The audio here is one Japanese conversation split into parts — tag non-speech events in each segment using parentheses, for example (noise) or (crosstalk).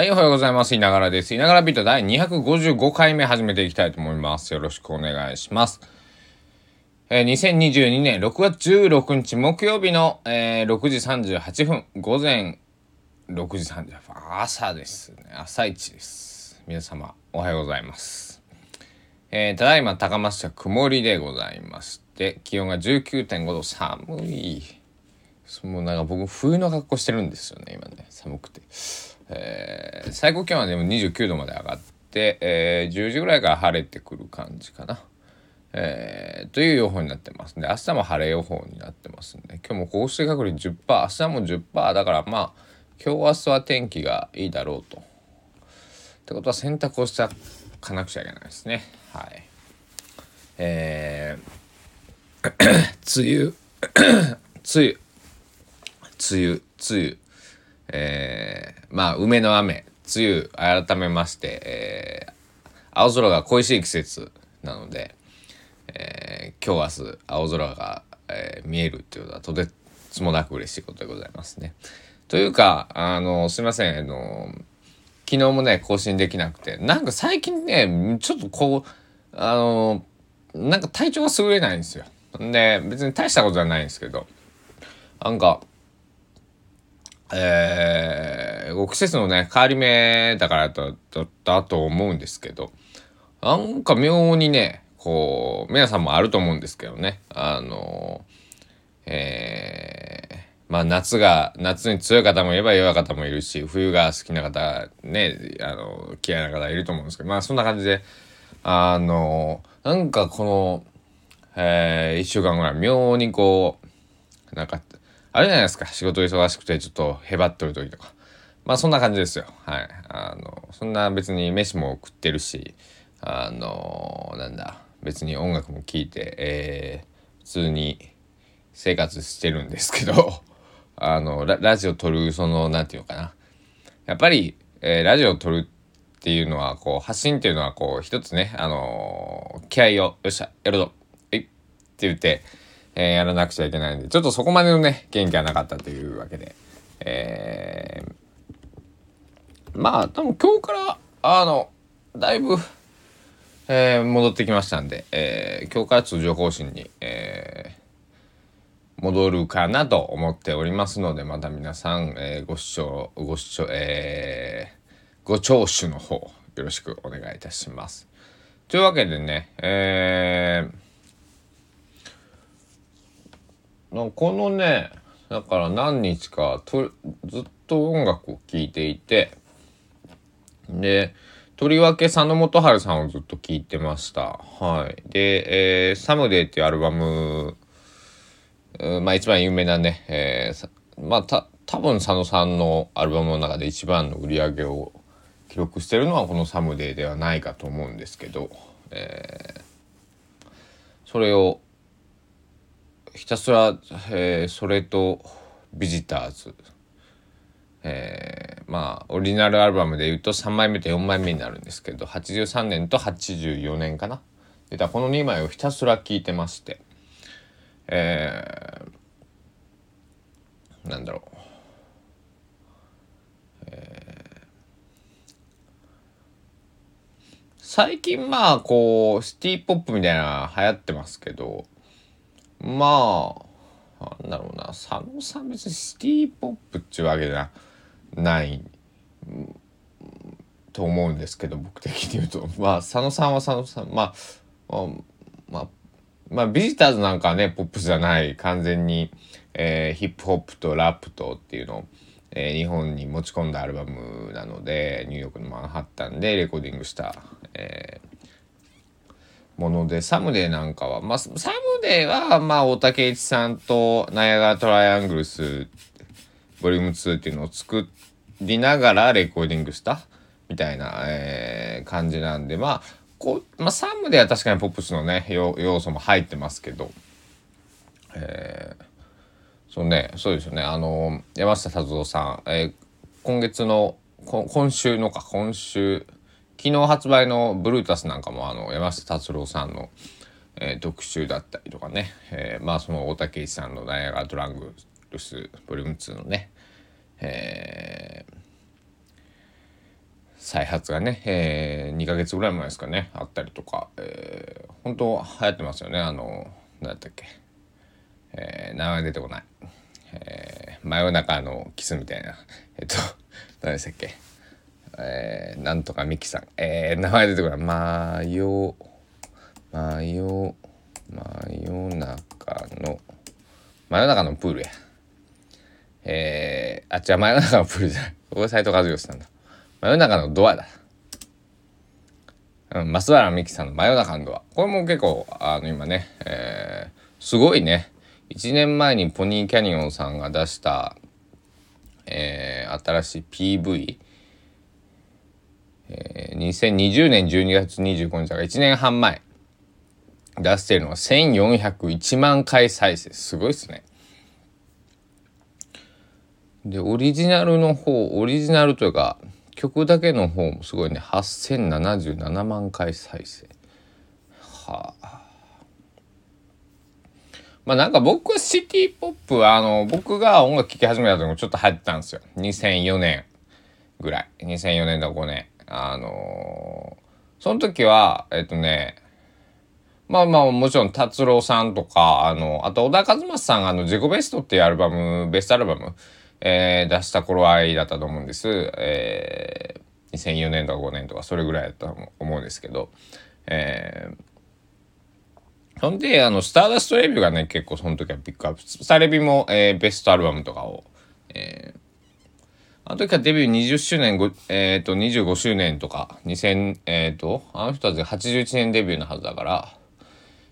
はい、おはようございます。いながらです。いながらビート第255回目始めていきたいと思います。よろしくお願いします。えー、2022年6月16日木曜日の、えー、6時38分、午前6時38分、朝ですね。朝一です。皆様、おはようございます。えー、ただいま高松市は曇りでございまして、気温が19.5度、寒い。もうなんか僕、冬の格好してるんですよね、今ね。寒くて。えー、最高気温はでも29度まで上がって、えー、10時ぐらいから晴れてくる感じかな。えー、という予報になってますで明日も晴れ予報になってますんで今日も降水確率10%明日も10%だからまあ今日明日は天気がいいだろうと。ってことは洗濯をしてかなくちゃいけないですね。はい。えー、(coughs) 梅雨 (coughs) 梅雨梅雨梅雨えー、まあ梅の雨梅雨改めまして、えー、青空が恋しい季節なので、えー、今日明日青空が、えー、見えるっていうのはとてつもなく嬉しいことでございますね。というかあのすいませんあの昨日もね更新できなくてなんか最近ねちょっとこうあのなんか体調が優れないんですよ。で別に大したことじゃないんですけどなんかえー、季節のね、変わり目だからだだと思うんですけど、なんか妙にね、こう、皆さんもあると思うんですけどね、あの、えー、まあ夏が、夏に強い方もいれば弱い方もいるし、冬が好きな方、ね、あの、嫌いな方いると思うんですけど、まあそんな感じで、あの、なんかこの、えー、一週間ぐらい妙にこう、なんか、あれじゃないですか。仕事忙しくてちょっとへばっとる時とか。まあそんな感じですよ。はい。あのそんな別に飯も食ってるしあのなんだ。別に音楽も聴いて、えー、普通に生活してるんですけど (laughs) あのララジオ撮るその何て言うのかな。やっぱり、えー、ラジオ撮るっていうのはこう発信っていうのはこう一つねあの気合をよっしゃやるぞ。えいって言ってえー、やらなくちゃいけないんで、ちょっとそこまでのね、元気はなかったというわけで、えー、まあ、多分今日から、あの、だいぶ、えー、戻ってきましたんで、えー、今日から通常更新に、えー、戻るかなと思っておりますので、また皆さん、えー、ご視聴、ご視聴、えー、ご聴取の方、よろしくお願いいたします。というわけでね、えー、このねだから何日かとずっと音楽を聴いていてでとりわけ佐野元春さんをずっと聴いてました。はい。で、えー「サムデー」っていうアルバムまあ一番有名なね、えー、まあた多分佐野さんのアルバムの中で一番の売り上げを記録してるのはこの「サムデー」ではないかと思うんですけど、えー、それをひたすら、えー、それとビジターズ、えー、まあオリジナルアルバムでいうと3枚目と4枚目になるんですけど83年と84年かな。でこの2枚をひたすら聴いてましてえー、なんだろう。え最近まあこうシティポップみたいな流行ってますけどまあなんだろうな。佐野さん別にシティポップっちゅうわけじゃないと思うんですけど僕的に言うと。(laughs) まあ佐野さんは佐野さん。まあまあまあビジターズなんかはねポップスじゃない。完全に、えー、ヒップホップとラップとっていうのを、えー、日本に持ち込んだアルバムなのでニューヨークのマンハッタンでレコーディングした、えー、もので、サムデーなんかは、まあ、サムデーは、まあ、大竹一さんとナヤガトライアングルス、ボリューム2っていうのを作りながらレコーディングしたみたいな、えー、感じなんで、まあ、こう、まあ、サムデーは確かにポップスのね、要素も入ってますけど、えー、そうね、そうですよね、あの、山下達郎さん、えー、今月の、今週のか、今週、昨日発売のブルータスなんかもあの山下達郎さんの、えー、特集だったりとかね、えー、まあその大竹一さんのダイヤガードラングルスボリューム2のね、え再発がね、えー、2ヶ月ぐらい前ですかねあったりとか、えー、本当流行ってますよね。あの何だったっけ、えー、名前出てこない、えー、真夜中のキスみたいな。えっと何でしたっけ？えー、なんとかミキさんえー、名前出てこない真夜真夜真夜中の真夜中のプールやえー、あ違う真夜中のプールじゃないここ斎藤和義さんだ真夜中のドアだ。うん、増原美樹さんの真夜中のドア。これも結構、あの、今ね、えー、すごいね。1年前にポニーキャニオンさんが出した、えー、新しい PV、えー、2020年12月25日だから1年半前出してるのは1401万回再生。すごいっすね。でオリジナルの方オリジナルというか曲だけの方もすごいね。8077万回再生。はあ。まあなんか僕はシティポップはあの僕が音楽聴き始めた時もちょっと入ってたんですよ。2004年ぐらい。2004年だ5年あのー、その時はえっとねまあまあもちろん達郎さんとかあのあと小田和正さんがあの「自己ベスト」っていうアルバムベストアルバムえー、出した頃合いだったと思うんです。えー、2004年とか5年とかそれぐらいだったと思うんですけど、えー、ほんで、あの、スターダストレビューがね、結構その時はピックアップ。スタレビも、えー、ベストアルバムとかを、えー、あの時はデビュー20周年、えっ、ー、と、25周年とか、2000、えっ、ー、と、あの人たち81年デビューのはずだから、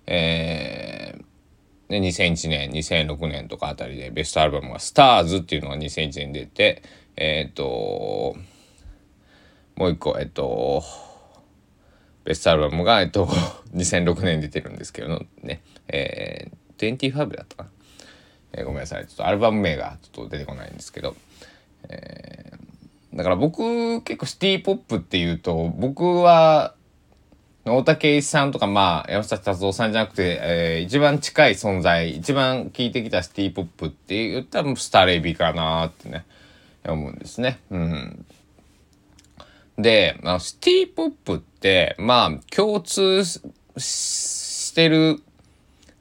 えー、で2001年2006年とかあたりでベストアルバムが「スターズっていうのが2001年出てえっ、ー、ともう一個えっ、ー、とベストアルバムがえっ、ー、と2006年出てるんですけどねえー、25だったかな、えー、ごめんなさい。ちょっとアルバム名がちょっと出てこないんですけど、えー、だから僕結構シティポップっていうと僕は大竹さんとか、まあ、山下達郎さんじゃなくて、えー、一番近い存在、一番聴いてきたシティポップって言ったら、スタレビかなってね、思うんですね。うん。で、まあ、シティポップって、まあ、共通してる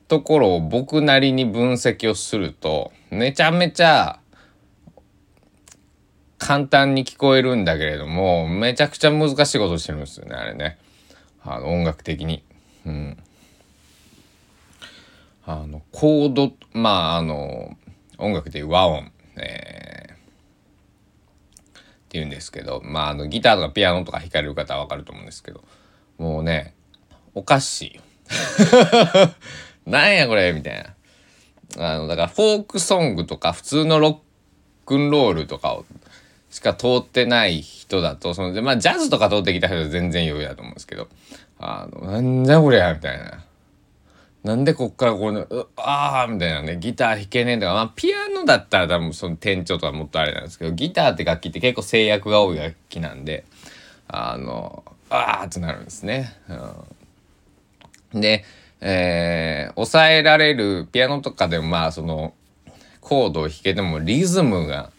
ところを僕なりに分析をすると、めちゃめちゃ、簡単に聞こえるんだけれども、めちゃくちゃ難しいことしてるんですよね、あれね。あの音楽的に。うん、あのコードまああの音楽でいう和音、えー、っていうんですけどまああのギターとかピアノとか弾かれる方は分かると思うんですけどもうねおかしい。(laughs) なんやこれみたいな。あのだからフォークソングとか普通のロックンロールとかをしか通ってない人だと、その、まあ、ジャズとか通ってきた人は全然余裕だと思うんですけど、あの、なんじゃこりゃみたいな。なんでこっからこう、ああみたいなね、ギター弾けねえとか、まあ、ピアノだったら多分その転調とかもっとあれなんですけど、ギターって楽器って結構制約が多い楽器なんで、あの、ああってなるんですね。うん、で、えー、抑えられるピアノとかでもまあそのコードを弾けてもリズムが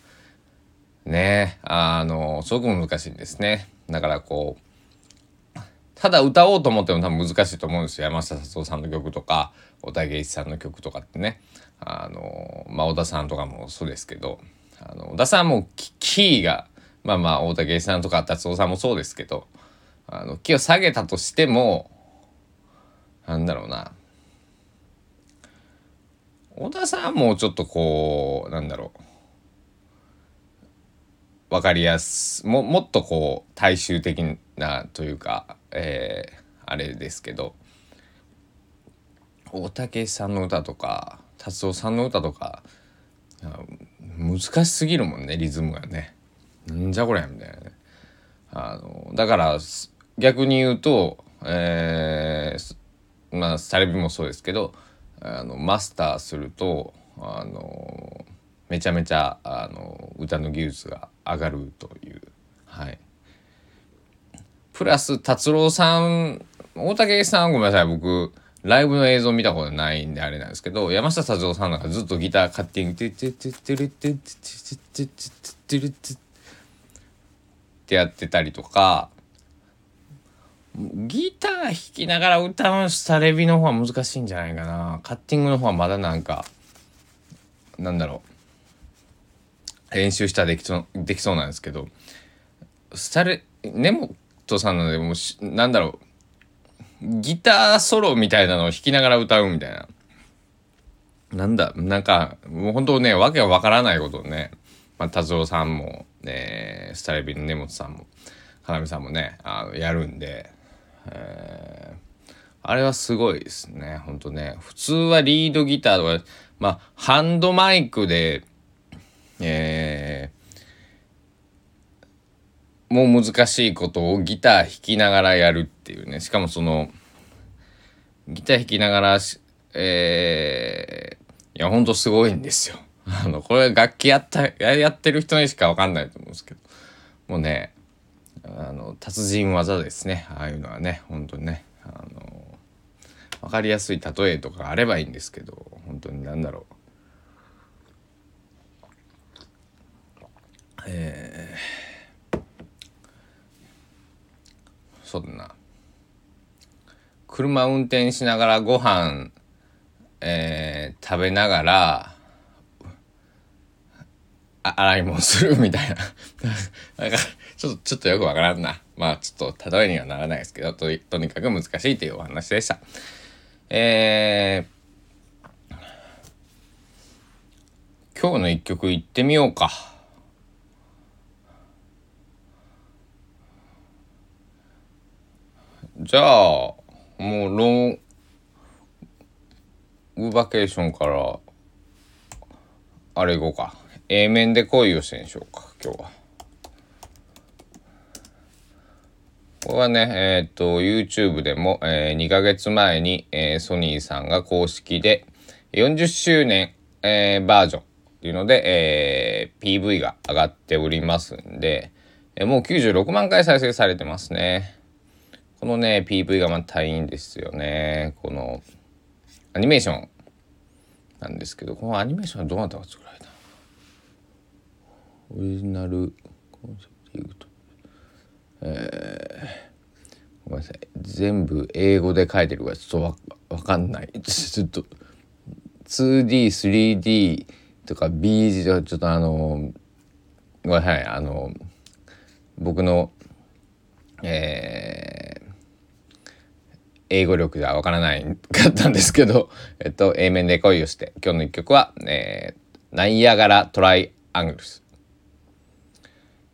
ね。あのすごく難しいんですね。だからこうただ歌おうと思っても多分難しいと思うんですよ。山下達郎さんの曲とか小田圭一さんの曲とかってね。あのまあ小田さんとかもそうですけどあの小田さんもキーがまあまあ大竹一さんとか達郎さんもそうですけどあのキーを下げたとしてもなんだろうな。小田さんもちょっとこうなんだろう。分かりやすももっとこう大衆的なというか、えー、あれですけど大竹さんの歌とか達夫さんの歌とか難しすぎるもんねリズムがね。なんじゃこりゃみたいなね。あのだから逆に言うと、えー、まあサレビもそうですけどあのマスターするとあのめちゃめちゃあの歌の技術が上がるという。はい。プラス達郎さん大竹さんごめんなさい。僕ライブの映像見たことないんであれなんですけど山下達郎さんなんかずっとギター勝手に「テテテテレテテテテテテテテテテってやってたりとかギター弾きながら歌うスタレビの方は難しいんじゃないかなカッティングの方はまだなんかなんだろう練習したらできそうできそうなんですけどスタレ根本さんのでもうなんだろうギターソロみたいなのを弾きながら歌うみたいな。なんだなんかもう本当ねわけわからないことをね、まあ、達郎さんも、ね、スタレビの根本さんも要さんもねあのやるんでえー、あれはすごいですねほんとね。普通はリードギターとかまあハンドマイクでえー、もう難しいことをギター弾きながらやるっていうね。しかもそのギター弾きながらえー、いやほんとすごいんですよ。(laughs) あのこれ楽器やったやってる人にしか分かんないと思うんですけど。もうねあの達人技ですね。ああいうのはね本当にね。あの分かりやすい例えとかあればいいんですけど本当に何だろう。えー、そうだな車運転しながらご飯えー、食べながら洗い物するみたいな (laughs) なんかちょっと、ちょっとよくわからんな。まあ、ちょっと、例えにはならないですけど、と、とにかく難しいというお話でした。えー、今日の一曲いってみようか。じゃあ、もう、ロングバケーションから、あれ行こうか。A 面で恋をしてんしょうか、今日は。これはね、えっ、と、YouTube でも、えー、2ヶ月前に、えー、ソニーさんが公式で40周年、えー、バージョンっていうので、えー、PV が上がっておりますんで、えー、もう96万回再生されてますね。このね、PV がまたいいんですよね。この、アニメーション。なんですけど、このアニメーションはどなたか作られたオリジナル。コンセプトえー、ごめんなさい。全部英語で書いてるからちょっとわわかんない。(laughs) ちょっと 2D3D とか B 字とちょっとあのごめんなさい。あの僕のえー、英語力ではわからないかったんですけど、(laughs) えっと、A 面で恋をして、今日の一曲は、えー、ナイアガラトライアングルス。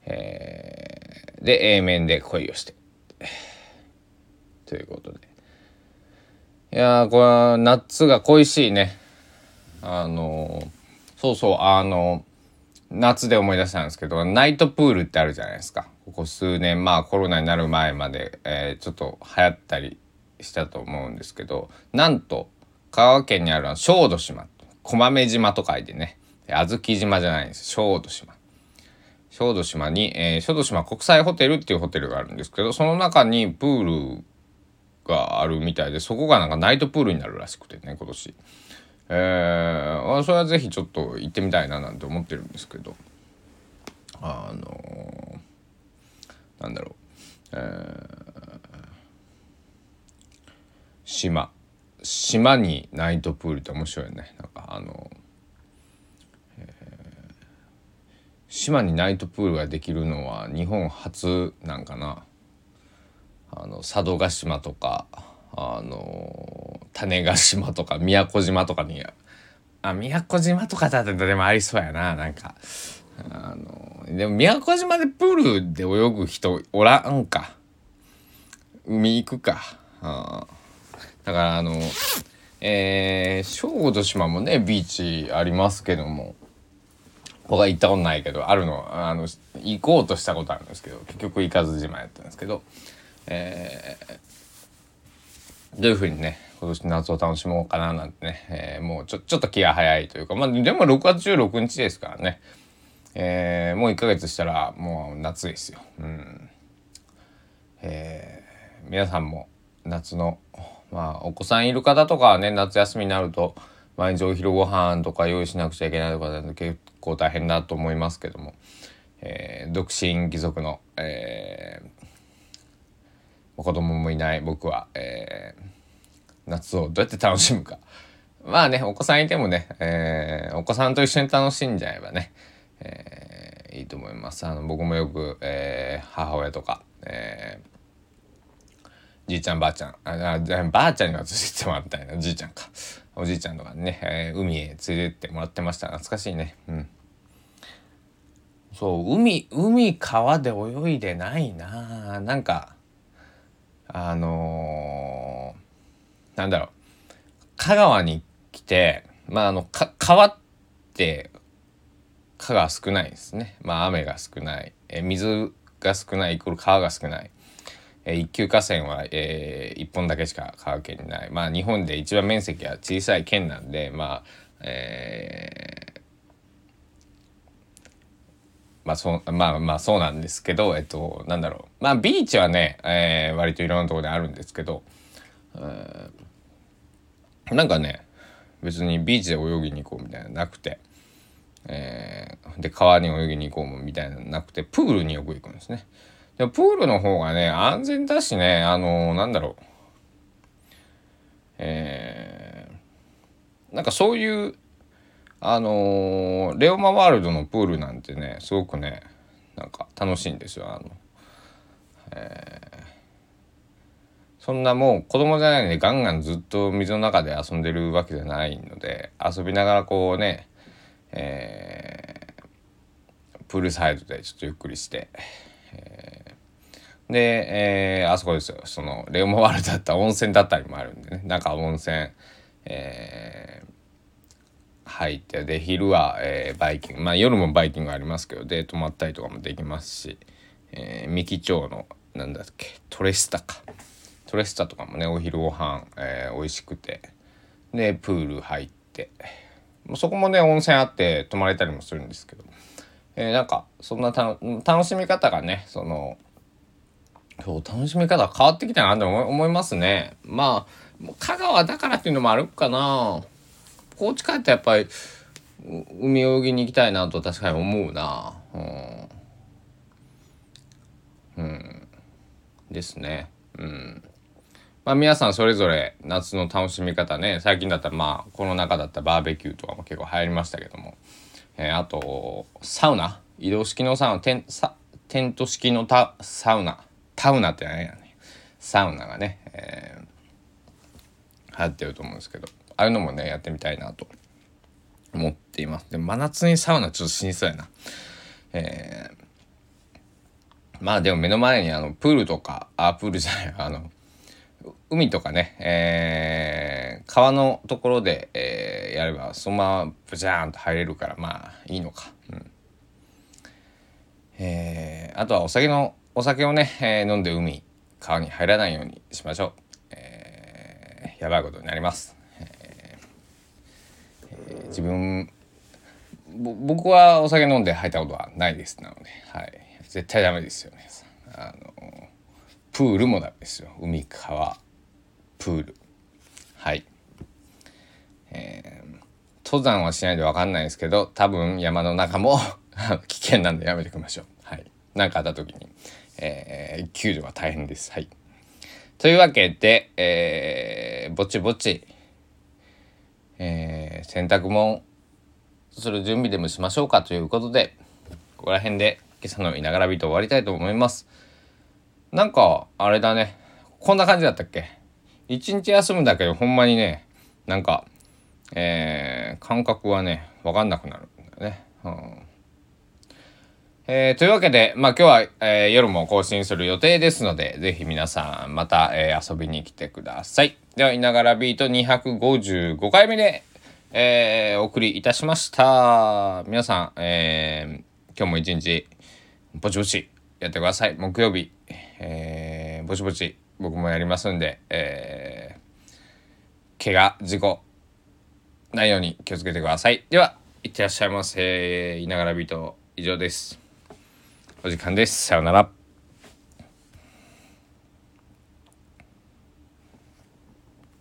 えー、で A 面で恋をして。ということで。いやこれは夏が恋しいね。あのそうそうあの夏で思い出したんですけどナイトプールってあるじゃないですか。ここ数年まあコロナになる前まで、えー、ちょっと流行ったりしたと思うんですけどなんと香川県にある小豆島駒目島と書いてね小豆島じゃないんです。小豆島。小豆島に、えー、小豆島国際ホテルっていうホテルがあるんですけど、その中にプールがあるみたいで、そこがなんかナイトプールになるらしくてね、今年。えー、それはぜひちょっと行ってみたいななんて思ってるんですけど、あのー、なんだろう、えー、島。島にナイトプールって面白いよね。なんかあのー島にナイトプールができるのは日本初なんかな。あの佐渡島とかあの種子島とか宮古島とかにあ宮古島とかだったらでもありそうやな。なんかあのでも宮古島でプールで泳ぐ人おらんか。海行くか、あだからあのえー、小豆島もねビーチありますけども僕は行ったことないけどあるのあの行こうとしたことあるんですけど結局行かずじまやったんですけど、えー、どういうふうにね今年夏を楽しもうかななんてね、えー、もうちょちょっと気が早いというかまあでも6月16日ですからね、えー、もう1ヶ月したらもう夏ですよ。うんえー、皆さんも夏のまあお子さんいる方とかはね夏休みになると毎日お昼ご飯とか用意しなくちゃいけないとか結構大変だと思いますけども、えー、独身貴族の、えー、子供もいない僕は、えー、夏をどうやって楽しむか。まあね、お子さんいてもね、えー、お子さんと一緒に楽しんじゃえばね、えー、いいと思います。あの僕もよく、えー、母親とか、えー、じいちゃんばあちゃん。あばあちゃんには連れてってもらったいな。じいちゃんか。おじいちゃんとかね、えー、海へ連れてってもらってました。懐かしいね。うん。そう海海川で泳いでないな。なんかあのー、なんだろう。香川に来てまああの川って川が少ないですね。まあ雨が少ない。え水が少ないイコール川が少ない。え一級河川は、えー、1本だけしか川県にないまあ日本で一番面積は小さい県なんでまあえー、まあそうまあまあそうなんですけどえっとなんだろうまあビーチはね、えー、割といろんなところであるんですけど、えー、なんかね別にビーチで泳ぎに行こうみたいななくて、えー、で川に泳ぎに行こうみたいななくてプールによく行くんですね。でプールの方がね安全だしねあのー、なんだろう。えー、なんかそういうあのー、レオマワールドのプールなんてねすごくねなんか楽しいんですよあの、えー、そんなもう子供じゃないのでガンガンずっと水の中で遊んでるわけじゃないので遊びながらこうね、えー、プールサイドでちょっとゆっくりして、えー、で、えー、あそこですよ。そのレオマワールドだった温泉だったりもあるんでね。なんか温泉えー入ってで昼は、えー、バイキング。まあ夜もバイキングありますけどで泊まったりとかもできますし、えー、三木町のなんだっけトレスタか。トレスタとかもねお昼ご飯、えー、美味しくて。でプール入って。そこもね温泉あって泊まれたりもするんですけど、えー、なんかそんな楽しみ方がねそのそう楽しみ方変わってきたなって思いますね。まあ香川だからっていうのもあるかな。高知帰ってやっぱり海泳ぎに行きたいなと確かに思うな。うん、うん、ですね。うん。まあ皆さんそれぞれ夏の楽しみ方ね最近だったらまあコロナ禍だったらバーベキューとかも結構流行りましたけども、えー、あとサウナ。移動式のサウナ。テンテント式のサウナ。タウナって何やね。サウナがね、えー、流行ってると思うんですけどああいうのもねやってみたいなと思っています。で真夏にサウナちょっと死にそうやな。えー、まあでも目の前にあのプールとかあプールじゃない (laughs) あの海とかね、えー、川のところで、えー、やればそのままブジャーンと入れるからまあいいのか、うん。えー、あとはお酒のお酒をね、えー、飲んで海川に入らないようにしましょう、えー、やばいことになります。え自分僕はお酒飲んで入ったことはないです。なので、はい、絶対ダメですよね。あのプールもダメですよ。海川。プール。はい、えー、登山はしないで分かんないですけど多分山の中も危険なんでやめておきましょう。はい。何かあった時に、えー、救助は大変です。はい。というわけで、えー、ぼちぼちえー、洗濯物する準備でもしましょうかということでここら辺で今朝のいながらビート終わりたいと思います。なんかあれだね。こんな感じだったっけ？一日休むだけでほんまにねなんかえー、感覚はね分かんなくなるんだよね。うん。えー、というわけで、まあ今日は、えー、夜も更新する予定ですので、ぜひ皆さんまた、えー、遊びに来てください。では、いながらビート255回目で、えー、お送りいたしました。皆さん、えー、今日も一日、ぼちぼちやってください。木曜日、えー、ぼちぼち僕もやりますんで、えー、怪我、事故、ないように気をつけてください。では、いってらっしゃいませ。いながらビート以上です。お時間です。さようなら。